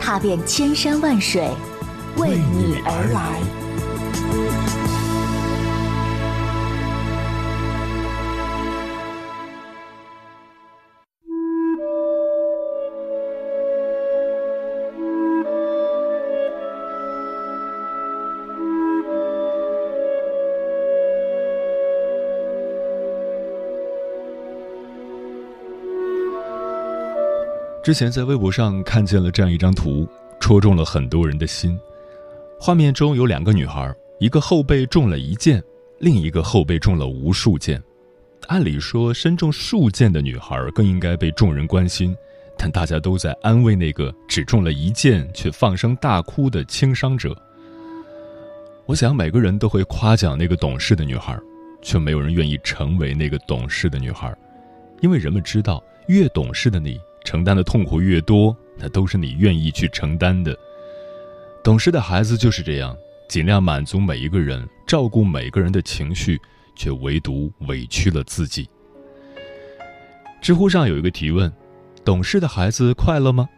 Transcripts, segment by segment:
踏遍千山万水，为你而来。之前在微博上看见了这样一张图，戳中了很多人的心。画面中有两个女孩，一个后背中了一箭，另一个后背中了无数箭。按理说，身中数箭的女孩更应该被众人关心，但大家都在安慰那个只中了一箭却放声大哭的轻伤者。我想，每个人都会夸奖那个懂事的女孩，却没有人愿意成为那个懂事的女孩，因为人们知道，越懂事的你。承担的痛苦越多，那都是你愿意去承担的。懂事的孩子就是这样，尽量满足每一个人，照顾每个人的情绪，却唯独委屈了自己。知乎上有一个提问：懂事的孩子快乐吗？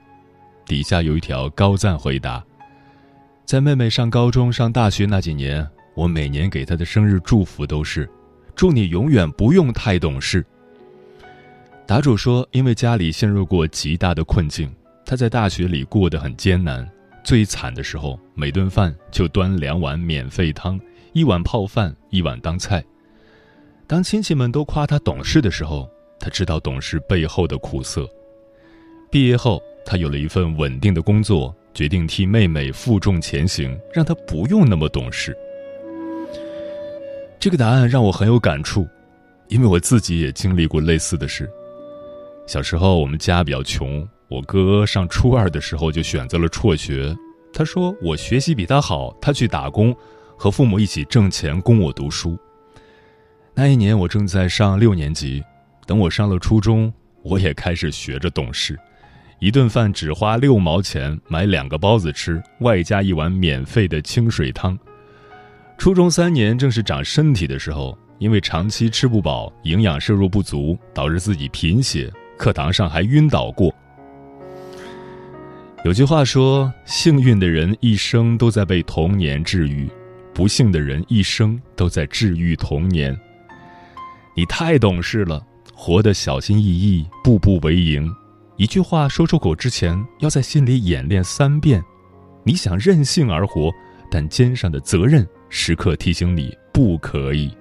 底下有一条高赞回答：在妹妹上高中、上大学那几年，我每年给她的生日祝福都是：祝你永远不用太懂事。答主说：“因为家里陷入过极大的困境，他在大学里过得很艰难。最惨的时候，每顿饭就端两碗免费汤，一碗泡饭，一碗当菜。当亲戚们都夸他懂事的时候，他知道懂事背后的苦涩。毕业后，他有了一份稳定的工作，决定替妹妹负重前行，让她不用那么懂事。这个答案让我很有感触，因为我自己也经历过类似的事。”小时候，我们家比较穷。我哥上初二的时候就选择了辍学。他说：“我学习比他好，他去打工，和父母一起挣钱供我读书。”那一年，我正在上六年级。等我上了初中，我也开始学着懂事。一顿饭只花六毛钱买两个包子吃，外加一碗免费的清水汤。初中三年正是长身体的时候，因为长期吃不饱，营养摄入不足，导致自己贫血。课堂上还晕倒过。有句话说：“幸运的人一生都在被童年治愈，不幸的人一生都在治愈童年。”你太懂事了，活得小心翼翼，步步为营。一句话说出口之前，要在心里演练三遍。你想任性而活，但肩上的责任时刻提醒你不可以。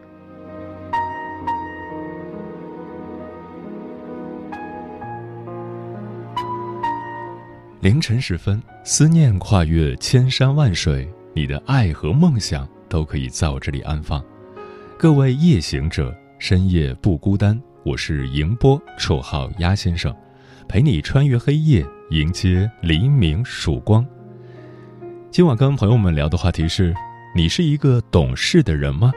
凌晨时分，思念跨越千山万水，你的爱和梦想都可以在我这里安放。各位夜行者，深夜不孤单。我是迎波，绰号鸭先生，陪你穿越黑夜，迎接黎明曙光。今晚跟朋友们聊的话题是：你是一个懂事的人吗？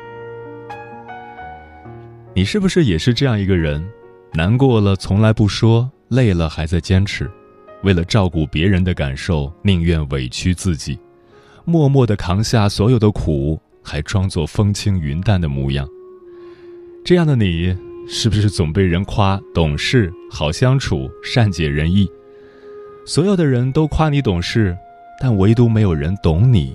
你是不是也是这样一个人？难过了从来不说，累了还在坚持。为了照顾别人的感受，宁愿委屈自己，默默的扛下所有的苦，还装作风轻云淡的模样。这样的你，是不是总被人夸懂事、好相处、善解人意？所有的人都夸你懂事，但唯独没有人懂你。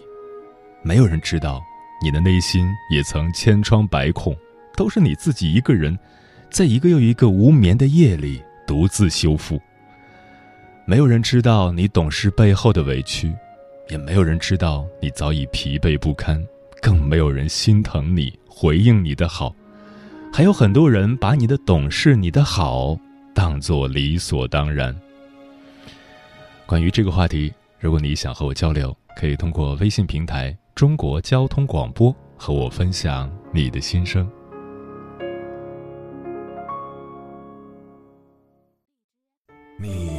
没有人知道，你的内心也曾千疮百孔，都是你自己一个人，在一个又一个无眠的夜里独自修复。没有人知道你懂事背后的委屈，也没有人知道你早已疲惫不堪，更没有人心疼你、回应你的好。还有很多人把你的懂事、你的好当做理所当然。关于这个话题，如果你想和我交流，可以通过微信平台“中国交通广播”和我分享你的心声。你？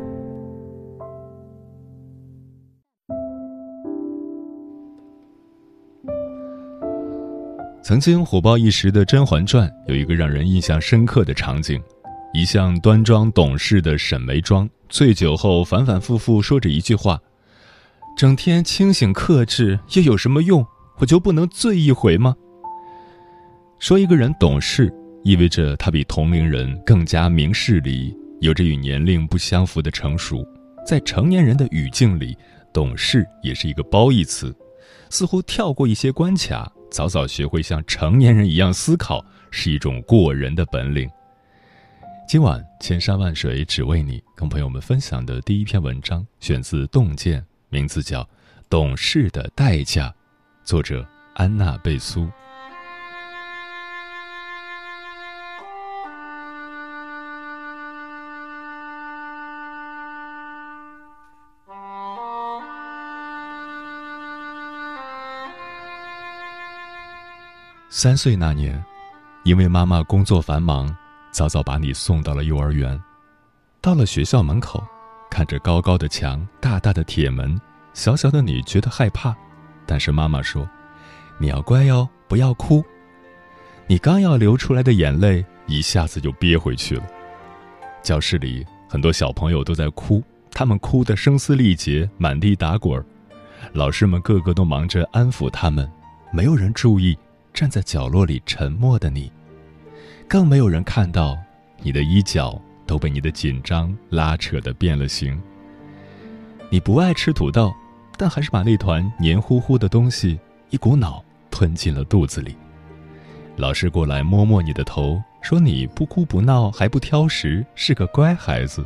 曾经火爆一时的《甄嬛传》有一个让人印象深刻的场景：一向端庄懂事的沈眉庄，醉酒后反反复复说着一句话：“整天清醒克制又有什么用？我就不能醉一回吗？”说一个人懂事，意味着他比同龄人更加明事理，有着与年龄不相符的成熟。在成年人的语境里，懂事也是一个褒义词，似乎跳过一些关卡。早早学会像成年人一样思考，是一种过人的本领。今晚千山万水只为你，跟朋友们分享的第一篇文章选自《洞见》，名字叫《懂事的代价》，作者安娜贝苏。三岁那年，因为妈妈工作繁忙，早早把你送到了幼儿园。到了学校门口，看着高高的墙、大大的铁门，小小的你觉得害怕，但是妈妈说：“你要乖哟，不要哭。”你刚要流出来的眼泪一下子就憋回去了。教室里很多小朋友都在哭，他们哭得声嘶力竭，满地打滚儿老师们个个都忙着安抚他们，没有人注意。站在角落里沉默的你，更没有人看到你的衣角都被你的紧张拉扯的变了形。你不爱吃土豆，但还是把那团黏糊糊的东西一股脑吞进了肚子里。老师过来摸摸你的头，说你不哭不闹还不挑食，是个乖孩子。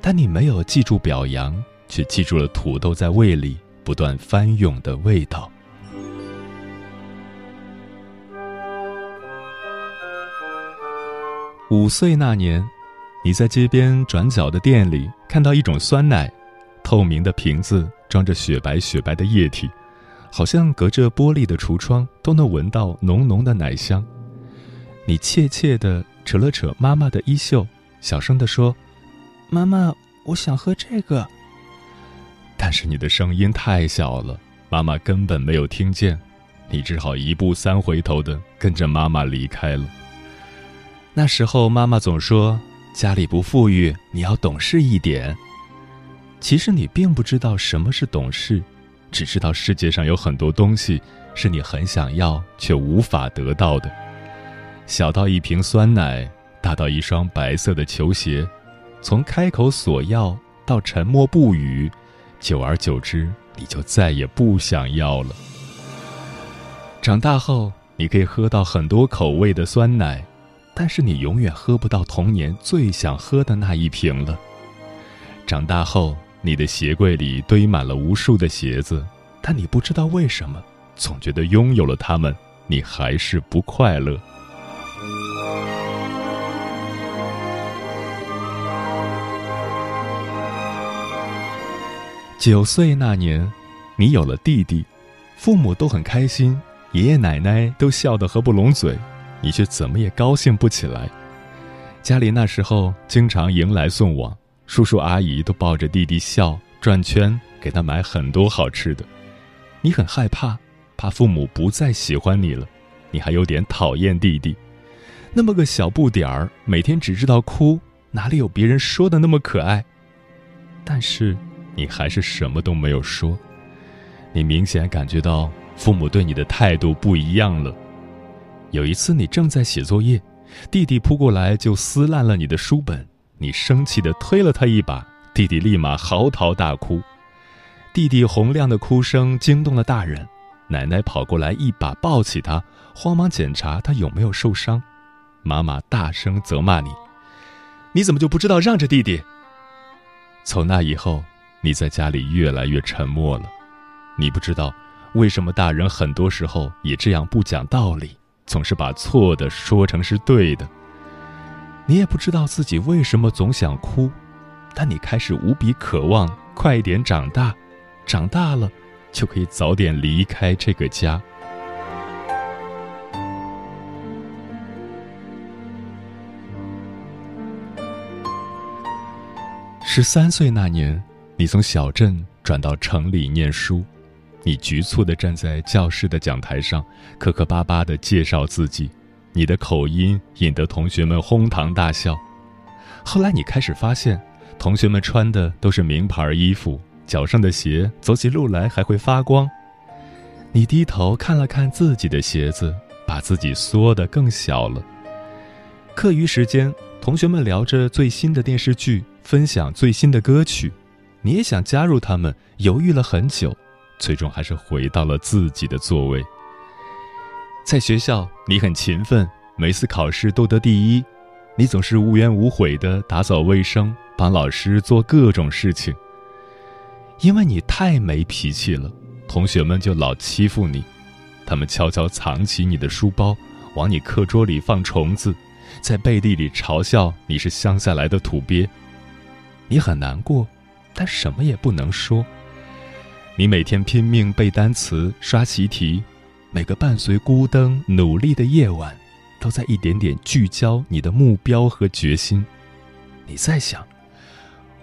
但你没有记住表扬，却记住了土豆在胃里不断翻涌的味道。五岁那年，你在街边转角的店里看到一种酸奶，透明的瓶子装着雪白雪白的液体，好像隔着玻璃的橱窗都能闻到浓浓的奶香。你怯怯地扯了扯妈妈的衣袖，小声地说：“妈妈，我想喝这个。”但是你的声音太小了，妈妈根本没有听见，你只好一步三回头的跟着妈妈离开了。那时候，妈妈总说家里不富裕，你要懂事一点。其实你并不知道什么是懂事，只知道世界上有很多东西是你很想要却无法得到的。小到一瓶酸奶，大到一双白色的球鞋，从开口索要到沉默不语，久而久之，你就再也不想要了。长大后，你可以喝到很多口味的酸奶。但是你永远喝不到童年最想喝的那一瓶了。长大后，你的鞋柜里堆满了无数的鞋子，但你不知道为什么，总觉得拥有了它们，你还是不快乐。九岁那年，你有了弟弟，父母都很开心，爷爷奶奶都笑得合不拢嘴。你却怎么也高兴不起来。家里那时候经常迎来送往，叔叔阿姨都抱着弟弟笑转圈，给他买很多好吃的。你很害怕，怕父母不再喜欢你了，你还有点讨厌弟弟。那么个小不点儿，每天只知道哭，哪里有别人说的那么可爱？但是你还是什么都没有说。你明显感觉到父母对你的态度不一样了。有一次，你正在写作业，弟弟扑过来就撕烂了你的书本，你生气的推了他一把，弟弟立马嚎啕大哭。弟弟洪亮的哭声惊动了大人，奶奶跑过来一把抱起他，慌忙检查他有没有受伤。妈妈大声责骂你：“你怎么就不知道让着弟弟？”从那以后，你在家里越来越沉默了。你不知道为什么大人很多时候也这样不讲道理。总是把错的说成是对的。你也不知道自己为什么总想哭，但你开始无比渴望快一点长大，长大了就可以早点离开这个家。十三岁那年，你从小镇转到城里念书。你局促地站在教室的讲台上，磕磕巴巴地介绍自己，你的口音引得同学们哄堂大笑。后来你开始发现，同学们穿的都是名牌衣服，脚上的鞋走起路来还会发光。你低头看了看自己的鞋子，把自己缩得更小了。课余时间，同学们聊着最新的电视剧，分享最新的歌曲，你也想加入他们，犹豫了很久。最终还是回到了自己的座位。在学校，你很勤奋，每次考试都得第一。你总是无怨无悔地打扫卫生，帮老师做各种事情。因为你太没脾气了，同学们就老欺负你。他们悄悄藏起你的书包，往你课桌里放虫子，在背地里嘲笑你是乡下来的土鳖。你很难过，但什么也不能说。你每天拼命背单词、刷习题，每个伴随孤灯努力的夜晚，都在一点点聚焦你的目标和决心。你在想，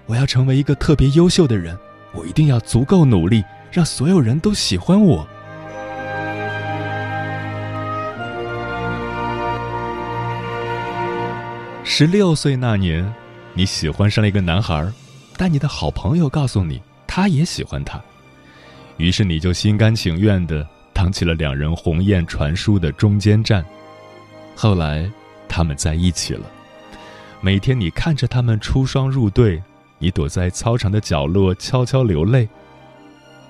我要成为一个特别优秀的人，我一定要足够努力，让所有人都喜欢我。十六岁那年，你喜欢上了一个男孩，但你的好朋友告诉你，他也喜欢他。于是你就心甘情愿地当起了两人鸿雁传书的中间站。后来，他们在一起了。每天你看着他们出双入对，你躲在操场的角落悄悄流泪。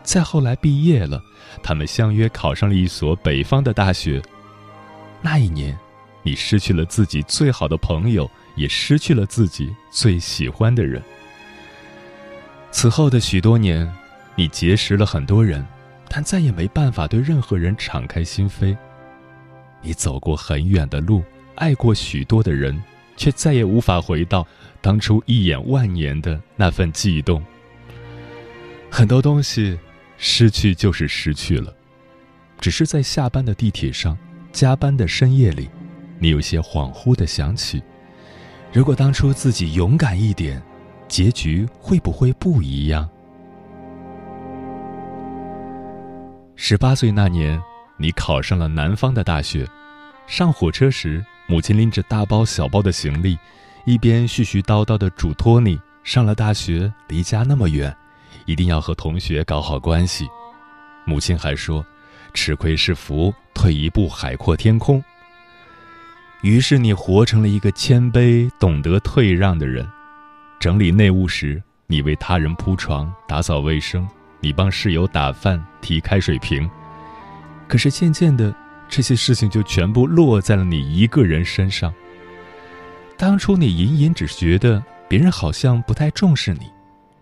再后来毕业了，他们相约考上了一所北方的大学。那一年，你失去了自己最好的朋友，也失去了自己最喜欢的人。此后的许多年。你结识了很多人，但再也没办法对任何人敞开心扉。你走过很远的路，爱过许多的人，却再也无法回到当初一眼万年的那份悸动。很多东西失去就是失去了，只是在下班的地铁上、加班的深夜里，你有些恍惚的想起：如果当初自己勇敢一点，结局会不会不一样？十八岁那年，你考上了南方的大学。上火车时，母亲拎着大包小包的行李，一边絮絮叨叨地嘱托你：上了大学，离家那么远，一定要和同学搞好关系。母亲还说：“吃亏是福，退一步海阔天空。”于是你活成了一个谦卑、懂得退让的人。整理内务时，你为他人铺床、打扫卫生。你帮室友打饭、提开水瓶，可是渐渐的，这些事情就全部落在了你一个人身上。当初你隐隐只觉得别人好像不太重视你，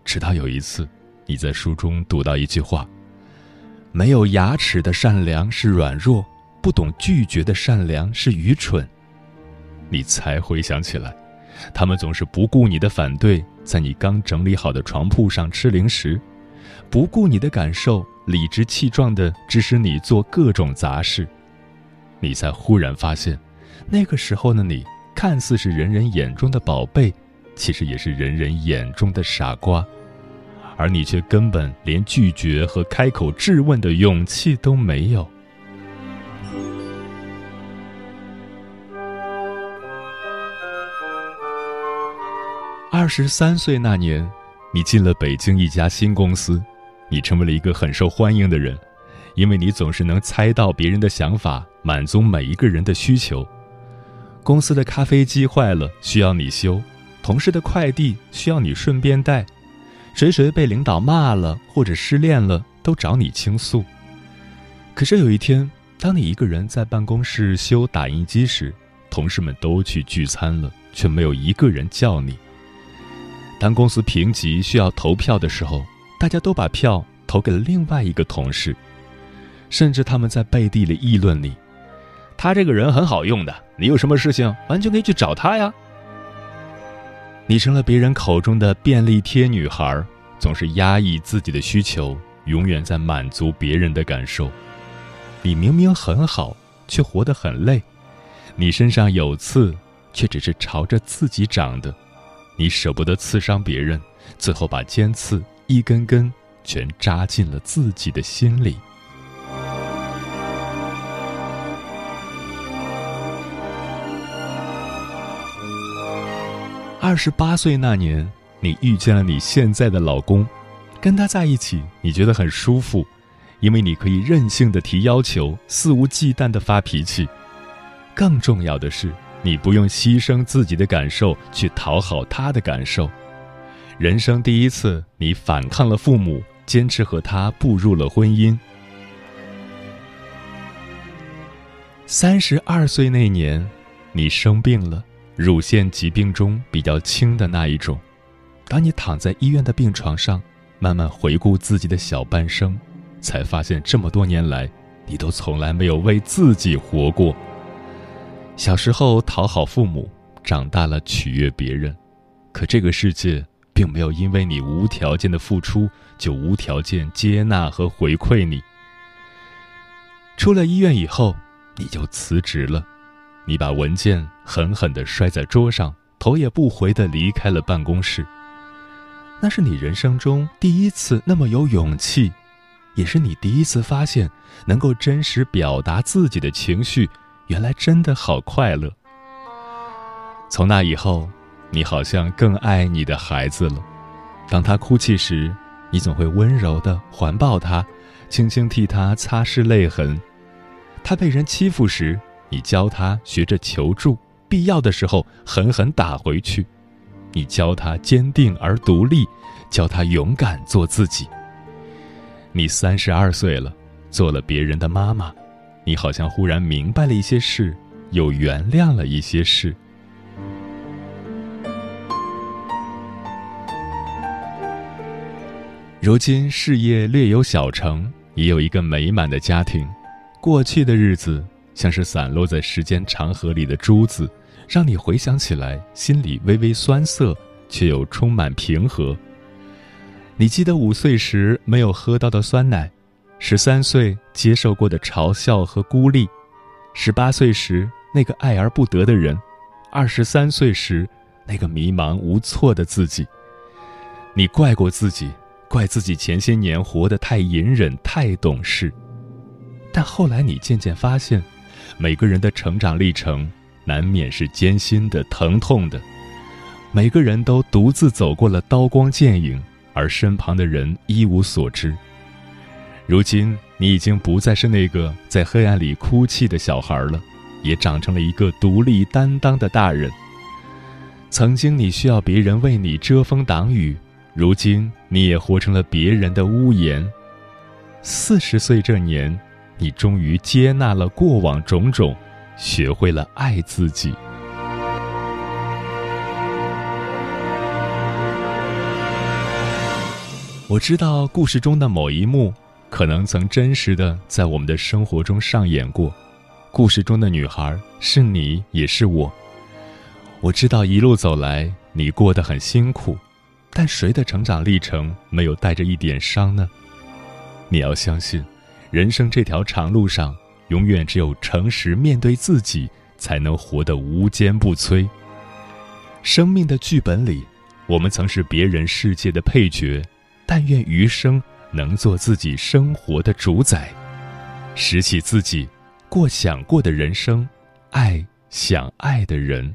直到有一次，你在书中读到一句话：“没有牙齿的善良是软弱，不懂拒绝的善良是愚蠢。”你才回想起来，他们总是不顾你的反对，在你刚整理好的床铺上吃零食。不顾你的感受，理直气壮地指使你做各种杂事，你才忽然发现，那个时候的你看似是人人眼中的宝贝，其实也是人人眼中的傻瓜，而你却根本连拒绝和开口质问的勇气都没有。二十三岁那年，你进了北京一家新公司。你成为了一个很受欢迎的人，因为你总是能猜到别人的想法，满足每一个人的需求。公司的咖啡机坏了，需要你修；同事的快递需要你顺便带；谁谁被领导骂了或者失恋了，都找你倾诉。可是有一天，当你一个人在办公室修打印机时，同事们都去聚餐了，却没有一个人叫你。当公司评级需要投票的时候，大家都把票投给了另外一个同事，甚至他们在背地里议论你：“他这个人很好用的，你有什么事情完全可以去找他呀。”你成了别人口中的便利贴女孩，总是压抑自己的需求，永远在满足别人的感受。你明明很好，却活得很累；你身上有刺，却只是朝着自己长的。你舍不得刺伤别人，最后把尖刺一根根全扎进了自己的心里。二十八岁那年，你遇见了你现在的老公，跟他在一起，你觉得很舒服，因为你可以任性的提要求，肆无忌惮的发脾气。更重要的是。你不用牺牲自己的感受去讨好他的感受。人生第一次，你反抗了父母，坚持和他步入了婚姻。三十二岁那年，你生病了，乳腺疾病中比较轻的那一种。当你躺在医院的病床上，慢慢回顾自己的小半生，才发现这么多年来，你都从来没有为自己活过。小时候讨好父母，长大了取悦别人，可这个世界并没有因为你无条件的付出就无条件接纳和回馈你。出了医院以后，你就辞职了，你把文件狠狠地摔在桌上，头也不回地离开了办公室。那是你人生中第一次那么有勇气，也是你第一次发现能够真实表达自己的情绪。原来真的好快乐。从那以后，你好像更爱你的孩子了。当他哭泣时，你总会温柔地环抱他，轻轻替他擦拭泪痕。他被人欺负时，你教他学着求助，必要的时候狠狠打回去。你教他坚定而独立，教他勇敢做自己。你三十二岁了，做了别人的妈妈。你好像忽然明白了一些事，又原谅了一些事。如今事业略有小成，也有一个美满的家庭。过去的日子像是散落在时间长河里的珠子，让你回想起来心里微微酸涩，却又充满平和。你记得五岁时没有喝到的酸奶。十三岁接受过的嘲笑和孤立，十八岁时那个爱而不得的人，二十三岁时那个迷茫无措的自己。你怪过自己，怪自己前些年活得太隐忍、太懂事。但后来你渐渐发现，每个人的成长历程难免是艰辛的、疼痛的。每个人都独自走过了刀光剑影，而身旁的人一无所知。如今，你已经不再是那个在黑暗里哭泣的小孩了，也长成了一个独立担当的大人。曾经，你需要别人为你遮风挡雨，如今，你也活成了别人的屋檐。四十岁这年，你终于接纳了过往种种，学会了爱自己。我知道故事中的某一幕。可能曾真实的在我们的生活中上演过，故事中的女孩是你，也是我。我知道一路走来你过得很辛苦，但谁的成长历程没有带着一点伤呢？你要相信，人生这条长路上，永远只有诚实面对自己，才能活得无坚不摧。生命的剧本里，我们曾是别人世界的配角，但愿余生。能做自己生活的主宰，拾起自己，过想过的人生，爱想爱的人。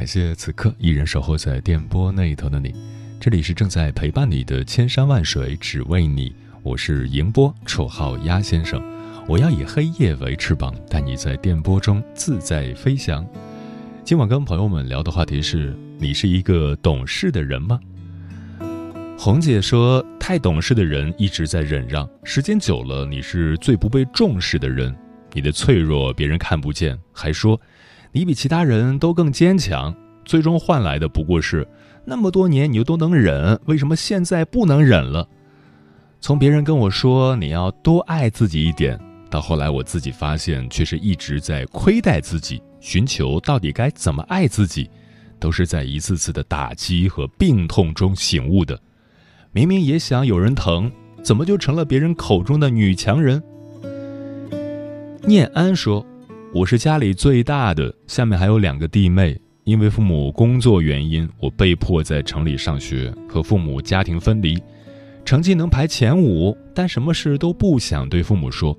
感谢此刻依然守候在电波那一头的你，这里是正在陪伴你的千山万水只为你，我是迎波，绰号鸭先生。我要以黑夜为翅膀，带你在电波中自在飞翔。今晚跟朋友们聊的话题是：你是一个懂事的人吗？红姐说，太懂事的人一直在忍让，时间久了，你是最不被重视的人。你的脆弱别人看不见，还说。你比其他人都更坚强，最终换来的不过是那么多年你又都能忍，为什么现在不能忍了？从别人跟我说你要多爱自己一点，到后来我自己发现，却是一直在亏待自己，寻求到底该怎么爱自己，都是在一次次的打击和病痛中醒悟的。明明也想有人疼，怎么就成了别人口中的女强人？念安说。我是家里最大的，下面还有两个弟妹。因为父母工作原因，我被迫在城里上学，和父母家庭分离，成绩能排前五，但什么事都不想对父母说。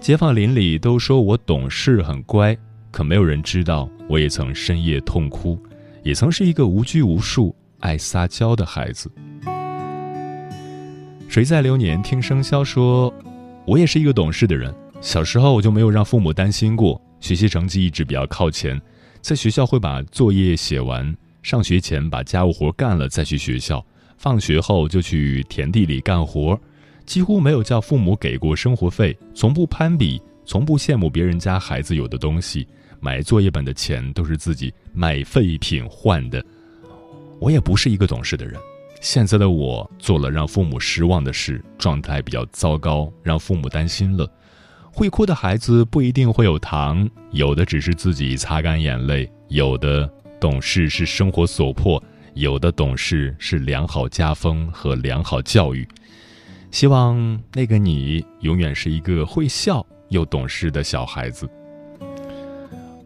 街坊邻里都说我懂事很乖，可没有人知道，我也曾深夜痛哭，也曾是一个无拘无束、爱撒娇的孩子。谁在流年听生肖说，我也是一个懂事的人。小时候我就没有让父母担心过，学习成绩一直比较靠前，在学校会把作业写完，上学前把家务活干了再去学校，放学后就去田地里干活，几乎没有叫父母给过生活费，从不攀比，从不羡慕别人家孩子有的东西，买作业本的钱都是自己卖废品换的。我也不是一个懂事的人，现在的我做了让父母失望的事，状态比较糟糕，让父母担心了。会哭的孩子不一定会有糖，有的只是自己擦干眼泪；有的懂事是生活所迫，有的懂事是良好家风和良好教育。希望那个你永远是一个会笑又懂事的小孩子。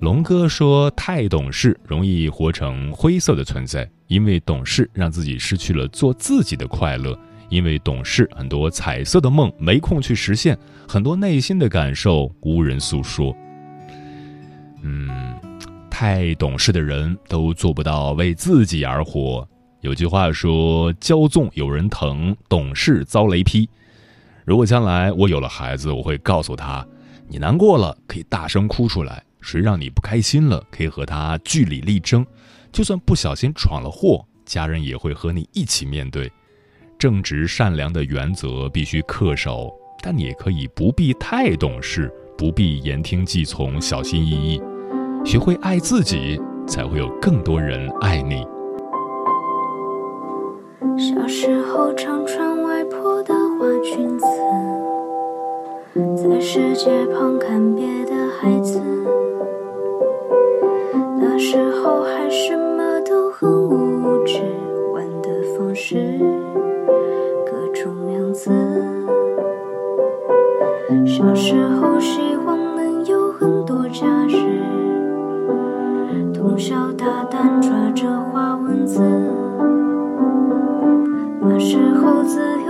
龙哥说：“太懂事容易活成灰色的存在，因为懂事让自己失去了做自己的快乐。”因为懂事，很多彩色的梦没空去实现，很多内心的感受无人诉说。嗯，太懂事的人都做不到为自己而活。有句话说：“骄纵有人疼，懂事遭雷劈。”如果将来我有了孩子，我会告诉他：“你难过了可以大声哭出来，谁让你不开心了，可以和他据理力争。就算不小心闯了祸，家人也会和你一起面对。”正直善良的原则必须恪守，但你也可以不必太懂事，不必言听计从，小心翼翼。学会爱自己，才会有更多人爱你。小时候常穿外婆的花裙子，在世界旁看别的孩子，那时候还什么都很无知，玩的方式。样子小时候希望能有很多假日，通宵达旦抓着花文字。那时候自由